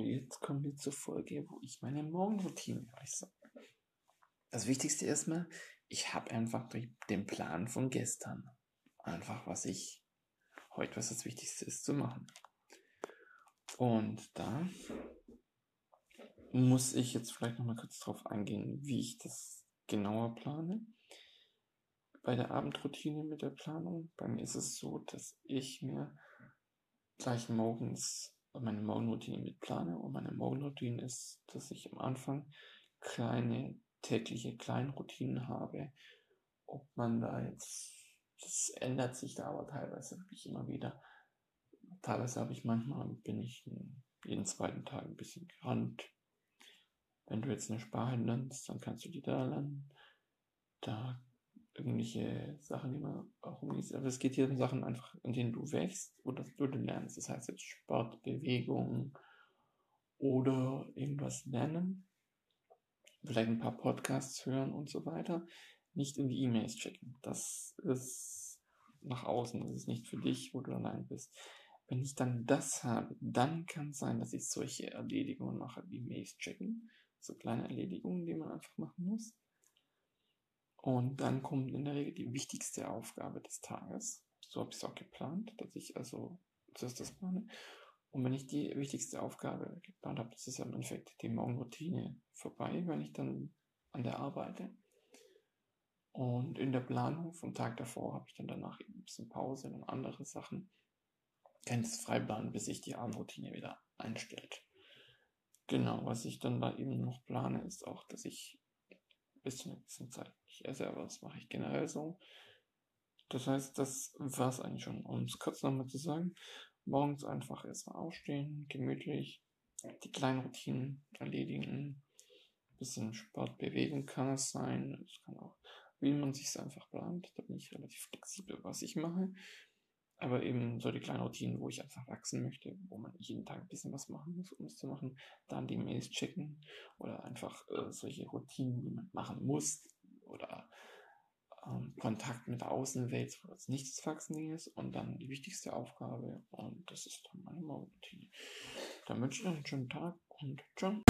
jetzt kommen wir zur Folge, wo ich meine Morgenroutine äußere. Das Wichtigste erstmal, ich habe einfach den Plan von gestern. Einfach, was ich heute, was das Wichtigste ist zu machen. Und da muss ich jetzt vielleicht nochmal kurz drauf eingehen, wie ich das genauer plane. Bei der Abendroutine mit der Planung, bei mir ist es so, dass ich mir gleich morgens meine Morgenroutine mit plane. Und meine Morgenroutine ist, dass ich am Anfang kleine tägliche Kleinroutinen habe. Ob man da jetzt, das ändert sich da aber teilweise wirklich immer wieder. Teilweise habe ich manchmal, bin ich jeden zweiten Tag ein bisschen gerannt. Wenn du jetzt eine Sprache lernst, dann kannst du die da lernen. Da irgendwelche Sachen, die man auch umgeht. Aber es geht hier um Sachen einfach, in denen du wächst oder du lernst. Das heißt jetzt Sport, Bewegung oder irgendwas lernen. Vielleicht ein paar Podcasts hören und so weiter. Nicht in die E-Mails checken. Das ist nach außen. Das ist nicht für dich, wo du allein bist. Wenn ich dann das habe, dann kann es sein, dass ich solche Erledigungen mache, wie Mails checken. So kleine Erledigungen, die man einfach machen muss. Und dann kommt in der Regel die wichtigste Aufgabe des Tages. So habe ich es auch geplant, dass ich also zuerst das plane. Und wenn ich die wichtigste Aufgabe geplant habe, das ist ja im Endeffekt die Morgenroutine vorbei, wenn ich dann an der arbeite. Und in der Planung vom Tag davor habe ich dann danach eben ein bisschen Pause und andere Sachen. Kann es frei planen, bis sich die Abendroutine wieder einstellt. Genau, was ich dann da eben noch plane, ist auch, dass ich bis zu einer gewissen Zeit nicht esse, aber das mache ich generell so. Das heißt, das war es eigentlich schon, um es kurz nochmal zu sagen. Morgens einfach erstmal aufstehen, gemütlich, die kleinen Routinen erledigen. Bisschen Sport, Bewegung kann es sein. Es kann auch, wie man sich es einfach plant. Da bin ich relativ flexibel, was ich mache. Aber eben so die kleinen Routinen, wo ich einfach wachsen möchte, wo man jeden Tag ein bisschen was machen muss, um es zu machen. Dann die Mails checken oder einfach äh, solche Routinen, die man machen muss oder ähm, Kontakt mit der Außenwelt, wo das nicht das Wachsen ist. Und dann die wichtigste Aufgabe und das ist dann meine Morgenroutine. Dann wünsche ich noch einen schönen Tag und ciao.